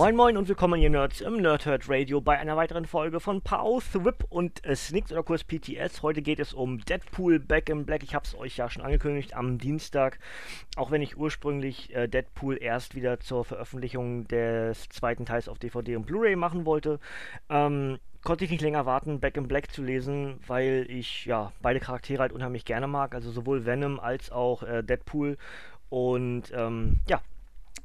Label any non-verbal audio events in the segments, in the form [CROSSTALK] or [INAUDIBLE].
Moin Moin und willkommen ihr Nerds im Nerdhurt Radio bei einer weiteren Folge von Pau, Whip und äh, Snicks oder kurz PTS. Heute geht es um Deadpool Back in Black. Ich habe es euch ja schon angekündigt am Dienstag, auch wenn ich ursprünglich äh, Deadpool erst wieder zur Veröffentlichung des zweiten Teils auf DVD und Blu-ray machen wollte. Ähm, konnte ich nicht länger warten, Back in Black zu lesen, weil ich ja beide Charaktere halt unheimlich gerne mag, also sowohl Venom als auch äh, Deadpool. Und ähm, ja,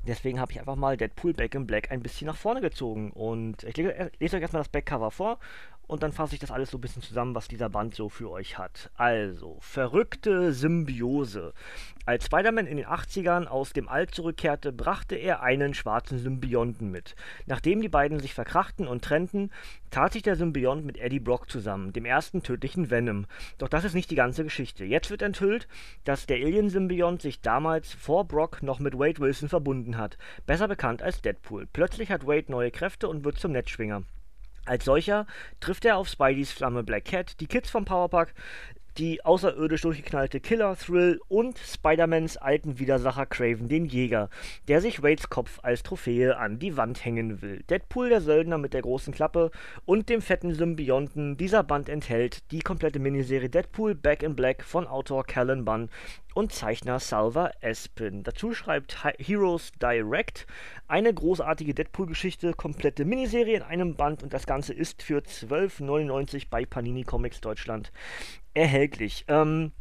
Deswegen habe ich einfach mal Deadpool Back in Black ein bisschen nach vorne gezogen. Und ich lese, lese euch erstmal das Backcover vor und dann fasse ich das alles so ein bisschen zusammen, was dieser Band so für euch hat. Also, verrückte Symbiose. Als Spider-Man in den 80ern aus dem All zurückkehrte, brachte er einen schwarzen Symbionten mit. Nachdem die beiden sich verkrachten und trennten, tat sich der Symbiont mit Eddie Brock zusammen, dem ersten tödlichen Venom. Doch das ist nicht die ganze Geschichte. Jetzt wird enthüllt, dass der Alien-Symbiont sich damals vor Brock noch mit Wade Wilson verbunden hat, besser bekannt als Deadpool. Plötzlich hat Wade neue Kräfte und wird zum Netzschwinger. Als solcher trifft er auf Spideys Flamme Black Cat, die Kids vom Powerpack, die außerirdisch durchgeknallte Killer Thrill und Spider-Mans alten Widersacher Craven den Jäger, der sich Wades Kopf als Trophäe an die Wand hängen will. Deadpool der Söldner mit der großen Klappe und dem fetten Symbionten. Dieser Band enthält die komplette Miniserie Deadpool Back in Black von Autor Callan Bunn und Zeichner Salva Espin. Dazu schreibt Heroes Direct eine großartige Deadpool-Geschichte, komplette Miniserie in einem Band und das Ganze ist für 12,99 bei Panini Comics Deutschland erhältlich. Ähm,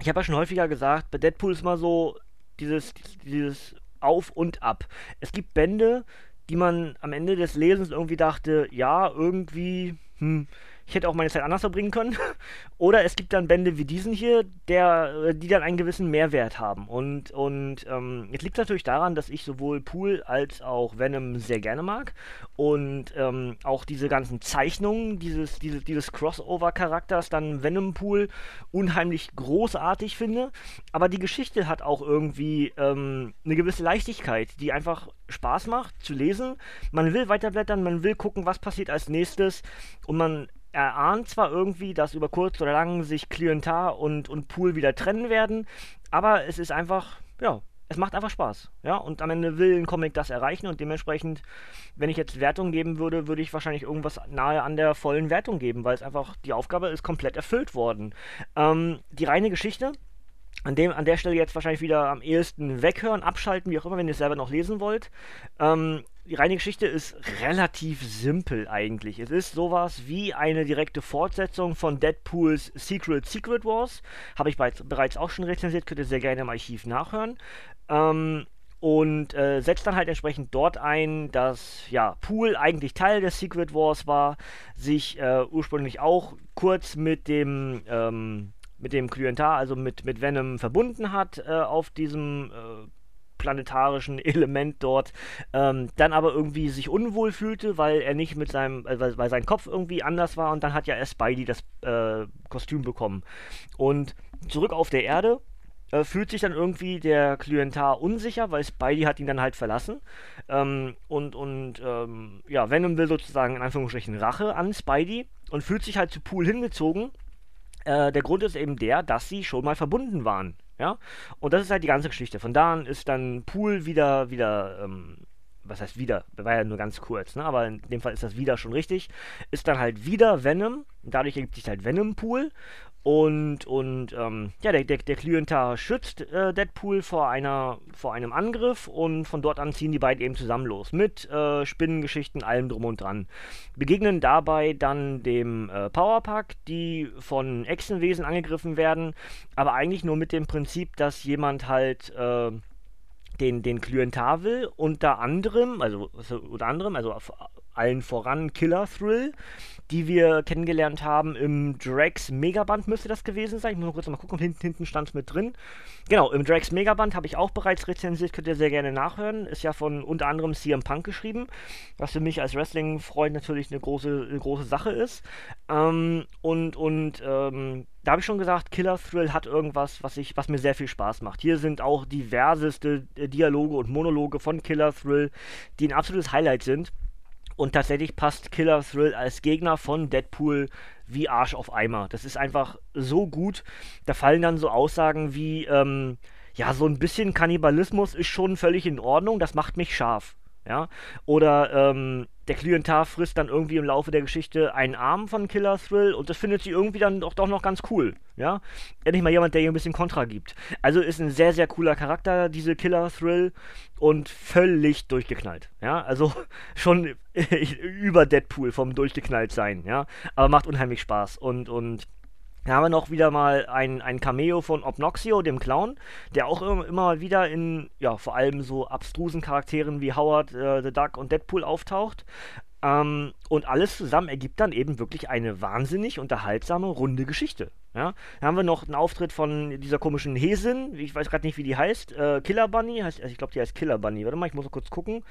ich habe ja schon häufiger gesagt, bei Deadpool ist mal so dieses, dieses Auf und Ab. Es gibt Bände, die man am Ende des Lesens irgendwie dachte, ja, irgendwie, hm, ich hätte auch meine Zeit anders verbringen können. [LAUGHS] Oder es gibt dann Bände wie diesen hier, der, äh, die dann einen gewissen Mehrwert haben. Und, und ähm, jetzt liegt es natürlich daran, dass ich sowohl Pool als auch Venom sehr gerne mag. Und ähm, auch diese ganzen Zeichnungen dieses, dieses, dieses Crossover-Charakters, dann Venom Pool, unheimlich großartig finde. Aber die Geschichte hat auch irgendwie ähm, eine gewisse Leichtigkeit, die einfach Spaß macht zu lesen. Man will weiterblättern, man will gucken, was passiert als nächstes. Und man erahnt zwar irgendwie, dass über kurz oder lang sich Klientar und, und Pool wieder trennen werden, aber es ist einfach, ja, es macht einfach Spaß. Ja, und am Ende will ein Comic das erreichen und dementsprechend, wenn ich jetzt Wertung geben würde, würde ich wahrscheinlich irgendwas nahe an der vollen Wertung geben, weil es einfach, die Aufgabe ist komplett erfüllt worden. Ähm, die reine Geschichte, an, dem, an der Stelle jetzt wahrscheinlich wieder am ehesten weghören, abschalten, wie auch immer, wenn ihr es selber noch lesen wollt. Ähm, die reine Geschichte ist relativ simpel eigentlich. Es ist sowas wie eine direkte Fortsetzung von Deadpools Secret Secret Wars. Habe ich bereits auch schon rezensiert, könnt ihr sehr gerne im Archiv nachhören. Ähm, und äh, setzt dann halt entsprechend dort ein, dass ja Pool eigentlich Teil des Secret Wars war, sich äh, ursprünglich auch kurz mit dem ähm, mit dem Klientar, also mit, mit Venom verbunden hat äh, auf diesem äh, planetarischen Element dort, ähm, dann aber irgendwie sich unwohl fühlte, weil er nicht mit seinem, äh, weil, weil, sein Kopf irgendwie anders war und dann hat ja erst Spidey das äh, Kostüm bekommen. Und zurück auf der Erde äh, fühlt sich dann irgendwie der Klientar unsicher, weil Spidey hat ihn dann halt verlassen. Ähm, und und ähm, ja, Venom will sozusagen in Anführungsstrichen Rache an Spidey und fühlt sich halt zu Pool hingezogen. Äh, der Grund ist eben der, dass sie schon mal verbunden waren. Ja? Und das ist halt die ganze Geschichte. Von da an ist dann Pool wieder, wieder, ähm, was heißt wieder? War ja nur ganz kurz, ne? Aber in dem Fall ist das wieder schon richtig. Ist dann halt wieder Venom. Dadurch ergibt sich halt Venom Pool. Und, und ähm, ja, der, der, der Klientar schützt äh, Deadpool vor, einer, vor einem Angriff und von dort an ziehen die beiden eben zusammen los. Mit äh, Spinnengeschichten, allem drum und dran. Begegnen dabei dann dem äh, Powerpack, die von Echsenwesen angegriffen werden, aber eigentlich nur mit dem Prinzip, dass jemand halt äh, den, den Klientar will, unter anderem, also unter anderem, also allen voran Killer Thrill, die wir kennengelernt haben im Drax Megaband müsste das gewesen sein. Ich muss mal kurz mal gucken, hinten, hinten stand es mit drin. Genau, im Drax Megaband habe ich auch bereits rezensiert, könnt ihr sehr gerne nachhören. Ist ja von unter anderem CM Punk geschrieben, was für mich als Wrestling-Freund natürlich eine große, eine große Sache ist. Ähm, und und ähm, da habe ich schon gesagt, Killer Thrill hat irgendwas, was, ich, was mir sehr viel Spaß macht. Hier sind auch diverseste äh, Dialoge und Monologe von Killer Thrill, die ein absolutes Highlight sind. Und tatsächlich passt Killer Thrill als Gegner von Deadpool wie Arsch auf Eimer. Das ist einfach so gut. Da fallen dann so Aussagen wie, ähm, ja, so ein bisschen Kannibalismus ist schon völlig in Ordnung, das macht mich scharf. Ja? Oder ähm, der Klientar frisst dann irgendwie im Laufe der Geschichte einen Arm von Killer Thrill und das findet sie irgendwie dann doch, doch noch ganz cool. Ja? Endlich mal jemand, der ihr ein bisschen Kontra gibt. Also ist ein sehr, sehr cooler Charakter, diese Killer Thrill und völlig durchgeknallt. Ja? Also [LAUGHS] schon [LAUGHS] über Deadpool vom durchgeknallt sein. Ja? Aber macht unheimlich Spaß und, und da haben wir noch wieder mal ein, ein Cameo von Obnoxio, dem Clown, der auch immer, immer wieder in, ja, vor allem so abstrusen Charakteren wie Howard, äh, The Duck und Deadpool auftaucht. Ähm, und alles zusammen ergibt dann eben wirklich eine wahnsinnig unterhaltsame, runde Geschichte. Ja? Dann haben wir noch einen Auftritt von dieser komischen Hesin, ich weiß gerade nicht, wie die heißt, äh, Killer Bunny, heißt, also ich glaube, die heißt Killer Bunny. Warte mal, ich muss noch kurz gucken.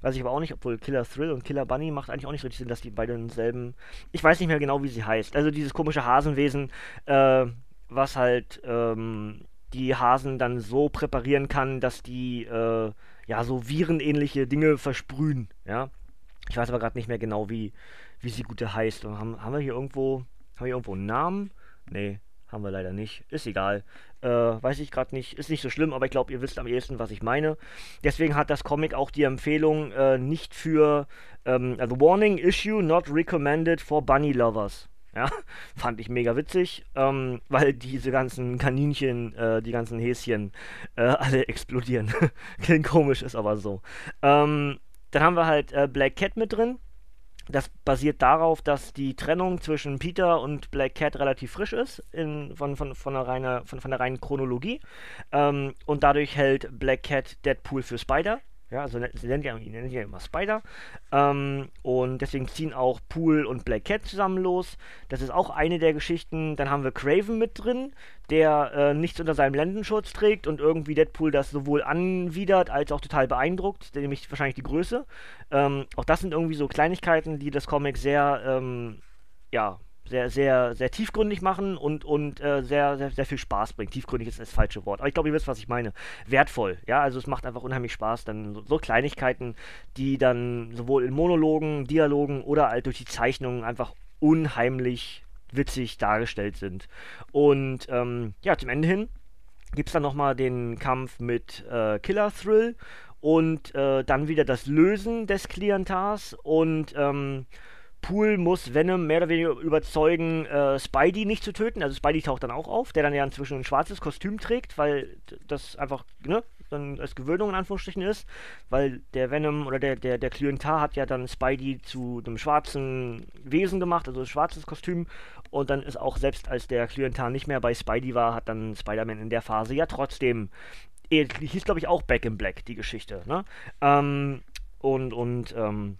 Weiß ich aber auch nicht, obwohl Killer Thrill und Killer Bunny macht eigentlich auch nicht richtig Sinn, dass die beide denselben. Ich weiß nicht mehr genau, wie sie heißt. Also dieses komische Hasenwesen, äh, was halt ähm, die Hasen dann so präparieren kann, dass die äh, ja so virenähnliche Dinge versprühen. Ja. Ich weiß aber gerade nicht mehr genau, wie, wie sie gute heißt. Und haben, haben wir hier irgendwo, haben wir irgendwo einen Namen? Nee, haben wir leider nicht. Ist egal. Äh, weiß ich gerade nicht. Ist nicht so schlimm, aber ich glaube, ihr wisst am ehesten, was ich meine. Deswegen hat das Comic auch die Empfehlung äh, nicht für, ähm, also Warning Issue not recommended for Bunny Lovers. [LAUGHS] Ja, fand ich mega witzig, ähm, weil diese ganzen Kaninchen, äh, die ganzen Häschen, äh, [LAUGHS] alle explodieren. [LAUGHS] Klingt komisch, ist aber so. Ähm, dann haben wir halt äh, Black Cat mit drin. Das basiert darauf, dass die Trennung zwischen Peter und Black Cat relativ frisch ist, in, von, von, von, der reine, von, von der reinen Chronologie. Ähm, und dadurch hält Black Cat Deadpool für Spider. Ja, also sie nennen ja, nennen ja immer Spider. Ähm, und deswegen ziehen auch Pool und Black Cat zusammen los. Das ist auch eine der Geschichten. Dann haben wir Craven mit drin, der äh, nichts unter seinem Lendenschutz trägt und irgendwie Deadpool das sowohl anwidert als auch total beeindruckt, nämlich wahrscheinlich die Größe. Ähm, auch das sind irgendwie so Kleinigkeiten, die das Comic sehr, ähm, ja, sehr, sehr, sehr tiefgründig machen und, und äh, sehr, sehr, sehr viel Spaß bringt. Tiefgründig ist das falsche Wort, aber ich glaube, ihr wisst, was ich meine. Wertvoll, ja, also es macht einfach unheimlich Spaß, dann so, so Kleinigkeiten, die dann sowohl in Monologen, Dialogen oder halt durch die Zeichnungen einfach unheimlich witzig dargestellt sind. Und ähm, ja, zum Ende hin gibt es dann nochmal den Kampf mit äh, Killer Thrill und äh, dann wieder das Lösen des Klientars und ähm, Pool muss Venom mehr oder weniger überzeugen, äh, Spidey nicht zu töten. Also Spidey taucht dann auch auf, der dann ja inzwischen ein schwarzes Kostüm trägt, weil das einfach, ne, dann als Gewöhnung in Anführungsstrichen ist, weil der Venom oder der, der, der Klientar hat ja dann Spidey zu einem schwarzen Wesen gemacht, also ein schwarzes Kostüm. Und dann ist auch selbst als der Klientar nicht mehr bei Spidey war, hat dann Spider-Man in der Phase ja trotzdem, hieß glaube ich auch Back in Black, die Geschichte, ne? Ähm, und, und, ähm,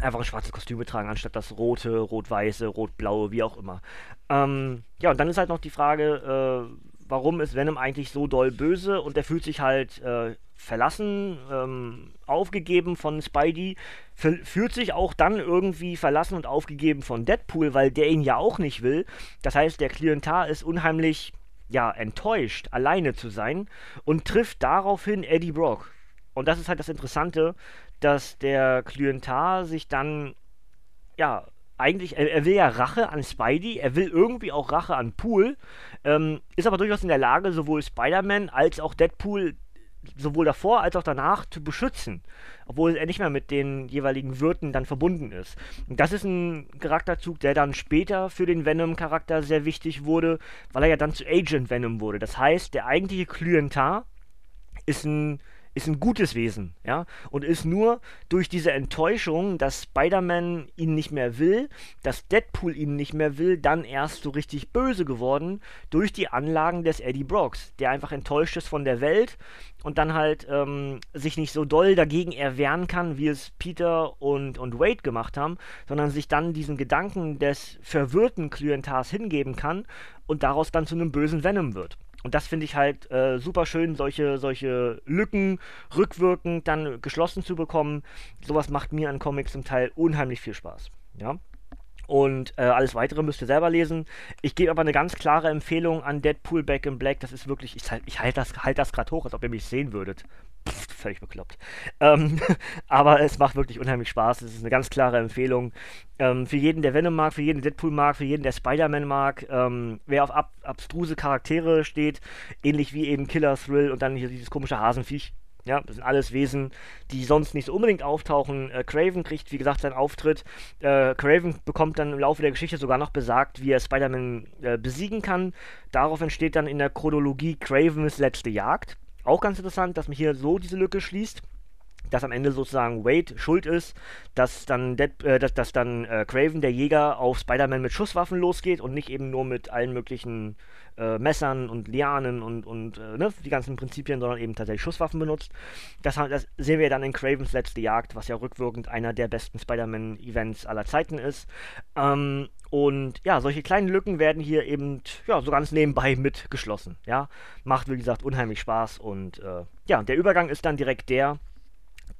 einfach ein schwarzes Kostüm tragen, anstatt das rote, rot-weiße, rot-blaue, wie auch immer. Ähm, ja, und dann ist halt noch die Frage, äh, warum ist Venom eigentlich so doll böse und er fühlt sich halt äh, verlassen, ähm, aufgegeben von Spidey, fühlt sich auch dann irgendwie verlassen und aufgegeben von Deadpool, weil der ihn ja auch nicht will. Das heißt, der Klientar ist unheimlich, ja, enttäuscht, alleine zu sein und trifft daraufhin Eddie Brock. Und das ist halt das Interessante, dass der Klientar sich dann, ja, eigentlich, er, er, will ja Rache an Spidey, er will irgendwie auch Rache an Pool, ähm, ist aber durchaus in der Lage, sowohl Spider-Man als auch Deadpool sowohl davor als auch danach zu beschützen, obwohl er nicht mehr mit den jeweiligen Wirten dann verbunden ist. Und das ist ein Charakterzug, der dann später für den Venom-Charakter sehr wichtig wurde, weil er ja dann zu Agent Venom wurde. Das heißt, der eigentliche Klientar ist ein ist ein gutes Wesen, ja, und ist nur durch diese Enttäuschung, dass Spider-Man ihn nicht mehr will, dass Deadpool ihn nicht mehr will, dann erst so richtig böse geworden durch die Anlagen des Eddie Brocks, der einfach enttäuscht ist von der Welt und dann halt ähm, sich nicht so doll dagegen erwehren kann, wie es Peter und, und Wade gemacht haben, sondern sich dann diesen Gedanken des verwirrten Klientars hingeben kann und daraus dann zu einem bösen Venom wird. Und das finde ich halt äh, super schön, solche, solche Lücken rückwirkend dann geschlossen zu bekommen. Sowas macht mir an Comics zum Teil unheimlich viel Spaß. Ja. Und äh, alles weitere müsst ihr selber lesen. Ich gebe aber eine ganz klare Empfehlung an Deadpool Back in Black. Das ist wirklich, ich, ich halte das, halt das gerade hoch, als ob ihr mich sehen würdet. Pff, völlig bekloppt. Ähm, [LAUGHS] aber es macht wirklich unheimlich Spaß. Es ist eine ganz klare Empfehlung. Ähm, für jeden, der Venom mag, für jeden, der Deadpool mag, für jeden, der Spider-Man mag. Ähm, wer auf ab abstruse Charaktere steht, ähnlich wie eben Killer Thrill und dann hier dieses komische Hasenviech ja, das sind alles Wesen, die sonst nicht so unbedingt auftauchen. Äh, Craven kriegt, wie gesagt, seinen Auftritt. Äh, Craven bekommt dann im Laufe der Geschichte sogar noch besagt, wie er Spider-Man äh, besiegen kann. Darauf entsteht dann in der Chronologie Cravens letzte Jagd. Auch ganz interessant, dass man hier so diese Lücke schließt dass am Ende sozusagen Wade schuld ist, dass dann, Dead, äh, dass, dass dann äh, Craven, der Jäger, auf Spider-Man mit Schusswaffen losgeht und nicht eben nur mit allen möglichen äh, Messern und Lianen und, und äh, ne, die ganzen Prinzipien, sondern eben tatsächlich Schusswaffen benutzt. Das, das, sehen wir dann in Cravens letzte Jagd, was ja rückwirkend einer der besten Spider-Man-Events aller Zeiten ist. Ähm, und ja, solche kleinen Lücken werden hier eben ja, so ganz nebenbei [LAUGHS] mitgeschlossen. Ja? Macht, wie gesagt, unheimlich Spaß und äh, ja, der Übergang ist dann direkt der,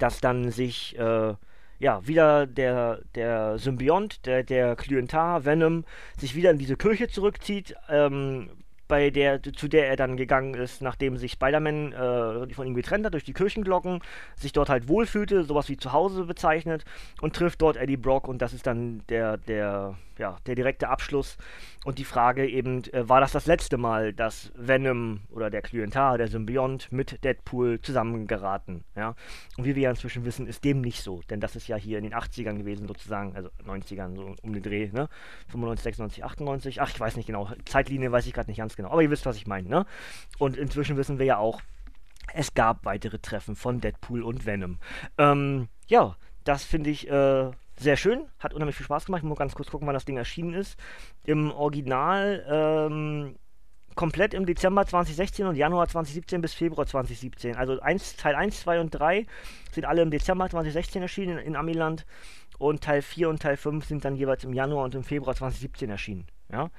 dass dann sich äh, ja, wieder der, der Symbiont, der, der Klientar, Venom, sich wieder in diese Kirche zurückzieht, ähm, bei der, zu der er dann gegangen ist, nachdem sich Spider-Man äh, von ihm getrennt hat durch die Kirchenglocken, sich dort halt wohlfühlte, sowas wie zu Hause bezeichnet und trifft dort Eddie Brock und das ist dann der, der, ja, der direkte Abschluss und die Frage eben, äh, war das das letzte Mal, dass Venom oder der Klientar, der Symbiont mit Deadpool zusammengeraten, ja? Und wie wir ja inzwischen wissen, ist dem nicht so, denn das ist ja hier in den 80ern gewesen sozusagen, also 90ern so um den Dreh, ne? 95, 96, 98, ach, ich weiß nicht genau, Zeitlinie weiß ich gerade nicht ganz genau, aber ihr wisst, was ich meine, ne? Und inzwischen wissen wir ja auch, es gab weitere Treffen von Deadpool und Venom. Ähm, ja, das finde ich äh, sehr schön, hat unheimlich viel Spaß gemacht. Ich muss ganz kurz gucken, wann das Ding erschienen ist. Im Original ähm, komplett im Dezember 2016 und Januar 2017 bis Februar 2017. Also 1, Teil 1, 2 und 3 sind alle im Dezember 2016 erschienen in, in Amiland und Teil 4 und Teil 5 sind dann jeweils im Januar und im Februar 2017 erschienen. Ja?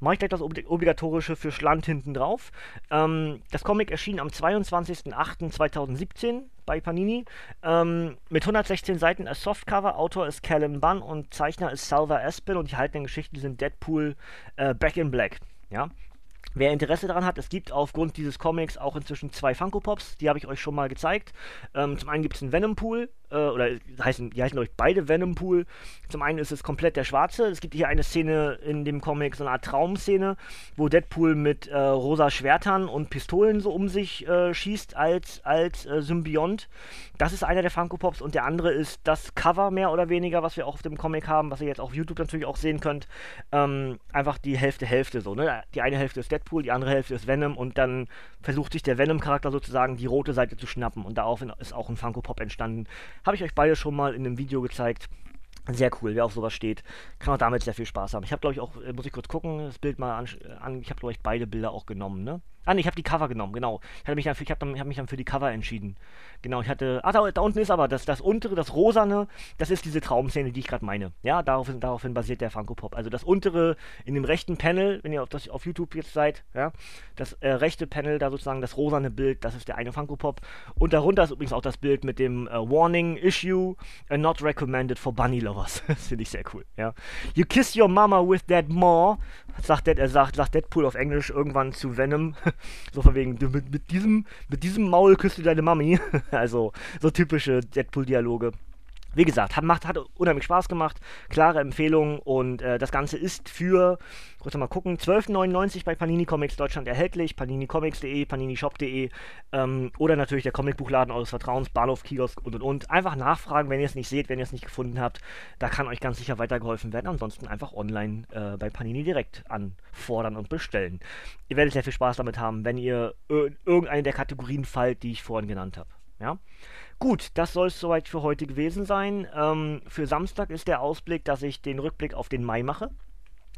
Mache ich gleich das Obligatorische für Schland hinten drauf. Ähm, das Comic erschien am 22.08.2017 bei Panini ähm, mit 116 Seiten als Softcover. Autor ist Callum Bunn und Zeichner ist Salva Espin und die haltenden Geschichten sind Deadpool äh, Back in Black. Ja, Wer Interesse daran hat, es gibt aufgrund dieses Comics auch inzwischen zwei Funko Pops, die habe ich euch schon mal gezeigt. Ähm, zum einen gibt es einen Venom Pool, äh, oder heißen, die heißen euch beide Venom Pool. Zum einen ist es komplett der schwarze. Es gibt hier eine Szene in dem Comic, so eine Art Traumszene, wo Deadpool mit äh, rosa Schwertern und Pistolen so um sich äh, schießt als, als äh, Symbiont. Das ist einer der Funko Pops und der andere ist das Cover mehr oder weniger, was wir auch auf dem Comic haben, was ihr jetzt auf YouTube natürlich auch sehen könnt. Ähm, einfach die Hälfte, Hälfte so. Ne? Die eine Hälfte ist Deadpool, die andere Hälfte ist Venom und dann versucht sich der Venom-Charakter sozusagen die rote Seite zu schnappen und daraufhin ist auch ein Funko Pop entstanden. Habe ich euch beide schon mal in einem Video gezeigt. Sehr cool, wer auf sowas steht, kann auch damit sehr viel Spaß haben. Ich habe, glaube ich, auch, äh, muss ich kurz gucken, das Bild mal an, an ich habe, glaube ich, beide Bilder auch genommen, ne? Ah, nee, ich habe die Cover genommen, genau. Ich habe mich, hab hab mich dann für die Cover entschieden. Genau, ich hatte. Ah, da, da unten ist aber das, das untere, das rosane, das ist diese Traumszene, die ich gerade meine. Ja, daraufhin, daraufhin basiert der Funko Pop. Also das untere in dem rechten Panel, wenn ihr auf, das, auf YouTube jetzt seid, ja, das äh, rechte Panel, da sozusagen das rosane Bild, das ist der eine Funko Pop. Und darunter ist übrigens auch das Bild mit dem äh, Warning Issue, uh, not recommended for Bunny Lovers. [LAUGHS] das finde ich sehr cool, ja. You kiss your mama with that maw, sagt, er sagt, sagt Deadpool auf Englisch irgendwann zu Venom. [LAUGHS] so von wegen, mit, mit, diesem, mit diesem Maul küsst du deine Mami. [LAUGHS] also so typische Deadpool-Dialoge. Wie gesagt, hat, macht, hat unheimlich Spaß gemacht. Klare Empfehlung und äh, das Ganze ist für, kurz mal gucken, 12,99 bei Panini Comics Deutschland erhältlich. paninicomics.de, paninishop.de ähm, oder natürlich der Comicbuchladen eures Vertrauens, Bahnhof, Kiosk und und und. Einfach nachfragen, wenn ihr es nicht seht, wenn ihr es nicht gefunden habt. Da kann euch ganz sicher weitergeholfen werden. Ansonsten einfach online äh, bei Panini direkt anfordern und bestellen. Ihr werdet sehr viel Spaß damit haben, wenn ihr irgendeine der Kategorien fallt, die ich vorhin genannt habe. Ja. Gut, das soll es soweit für heute gewesen sein. Ähm, für Samstag ist der Ausblick, dass ich den Rückblick auf den Mai mache.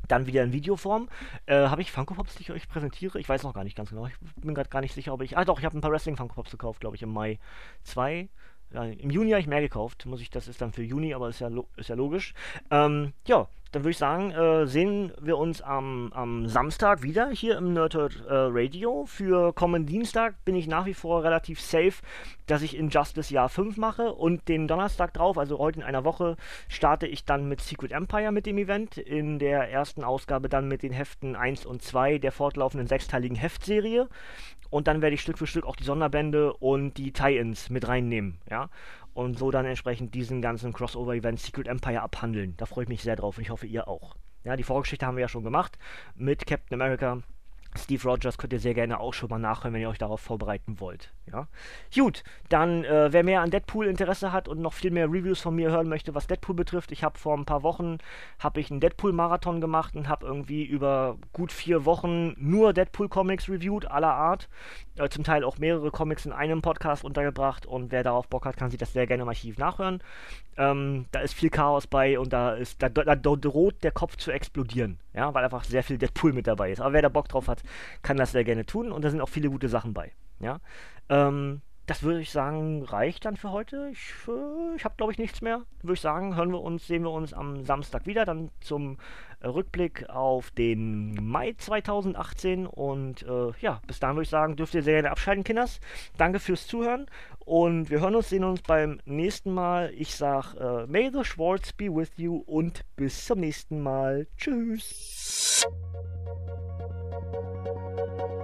Dann wieder in Videoform. Äh, habe ich Funko Pops, die ich euch präsentiere? Ich weiß noch gar nicht ganz genau. Ich bin gerade gar nicht sicher, ob ich. Ah, doch, ich habe ein paar Wrestling Funko Pops gekauft, glaube ich, im Mai 2. Ja, Im Juni habe ich mehr gekauft. Muss ich, das ist dann für Juni, aber ist ja, ist ja logisch. Ähm, ja, dann würde ich sagen, äh, sehen wir uns am, am, Samstag wieder hier im Nerdhurt äh, Radio. Für kommenden Dienstag bin ich nach wie vor relativ safe, dass ich Injustice Jahr 5 mache und den Donnerstag drauf, also heute in einer Woche, starte ich dann mit Secret Empire mit dem Event. In der ersten Ausgabe dann mit den Heften 1 und 2 der fortlaufenden sechsteiligen Heftserie. Und dann werde ich Stück für Stück auch die Sonderbände und die Tie-Ins mit reinnehmen, ja und so dann entsprechend diesen ganzen Crossover-Event Secret Empire abhandeln. Da freue ich mich sehr drauf und ich hoffe, ihr auch. Ja, die Vorgeschichte haben wir ja schon gemacht mit Captain America Steve Rogers könnt ihr sehr gerne auch schon mal nachhören, wenn ihr euch darauf vorbereiten wollt. Ja? Gut, dann äh, wer mehr an Deadpool Interesse hat und noch viel mehr Reviews von mir hören möchte, was Deadpool betrifft, ich habe vor ein paar Wochen habe ich einen Deadpool Marathon gemacht und habe irgendwie über gut vier Wochen nur Deadpool Comics reviewed aller Art, äh, zum Teil auch mehrere Comics in einem Podcast untergebracht und wer darauf Bock hat, kann sich das sehr gerne im Archiv nachhören. Ähm, da ist viel Chaos bei und da ist da, da, da droht der Kopf zu explodieren, ja, weil einfach sehr viel Deadpool mit dabei ist. Aber wer da Bock drauf hat, kann das sehr gerne tun und da sind auch viele gute Sachen bei. Ja. Ähm, das würde ich sagen, reicht dann für heute. Ich, äh, ich habe, glaube ich, nichts mehr. Würde ich sagen, hören wir uns, sehen wir uns am Samstag wieder, dann zum äh, Rückblick auf den Mai 2018. Und äh, ja, bis dahin würde ich sagen, dürft ihr sehr gerne abschalten, Kinders. Danke fürs Zuhören und wir hören uns, sehen uns beim nächsten Mal. Ich sage, äh, May the Schwartz be with you und bis zum nächsten Mal. Tschüss. Thank you.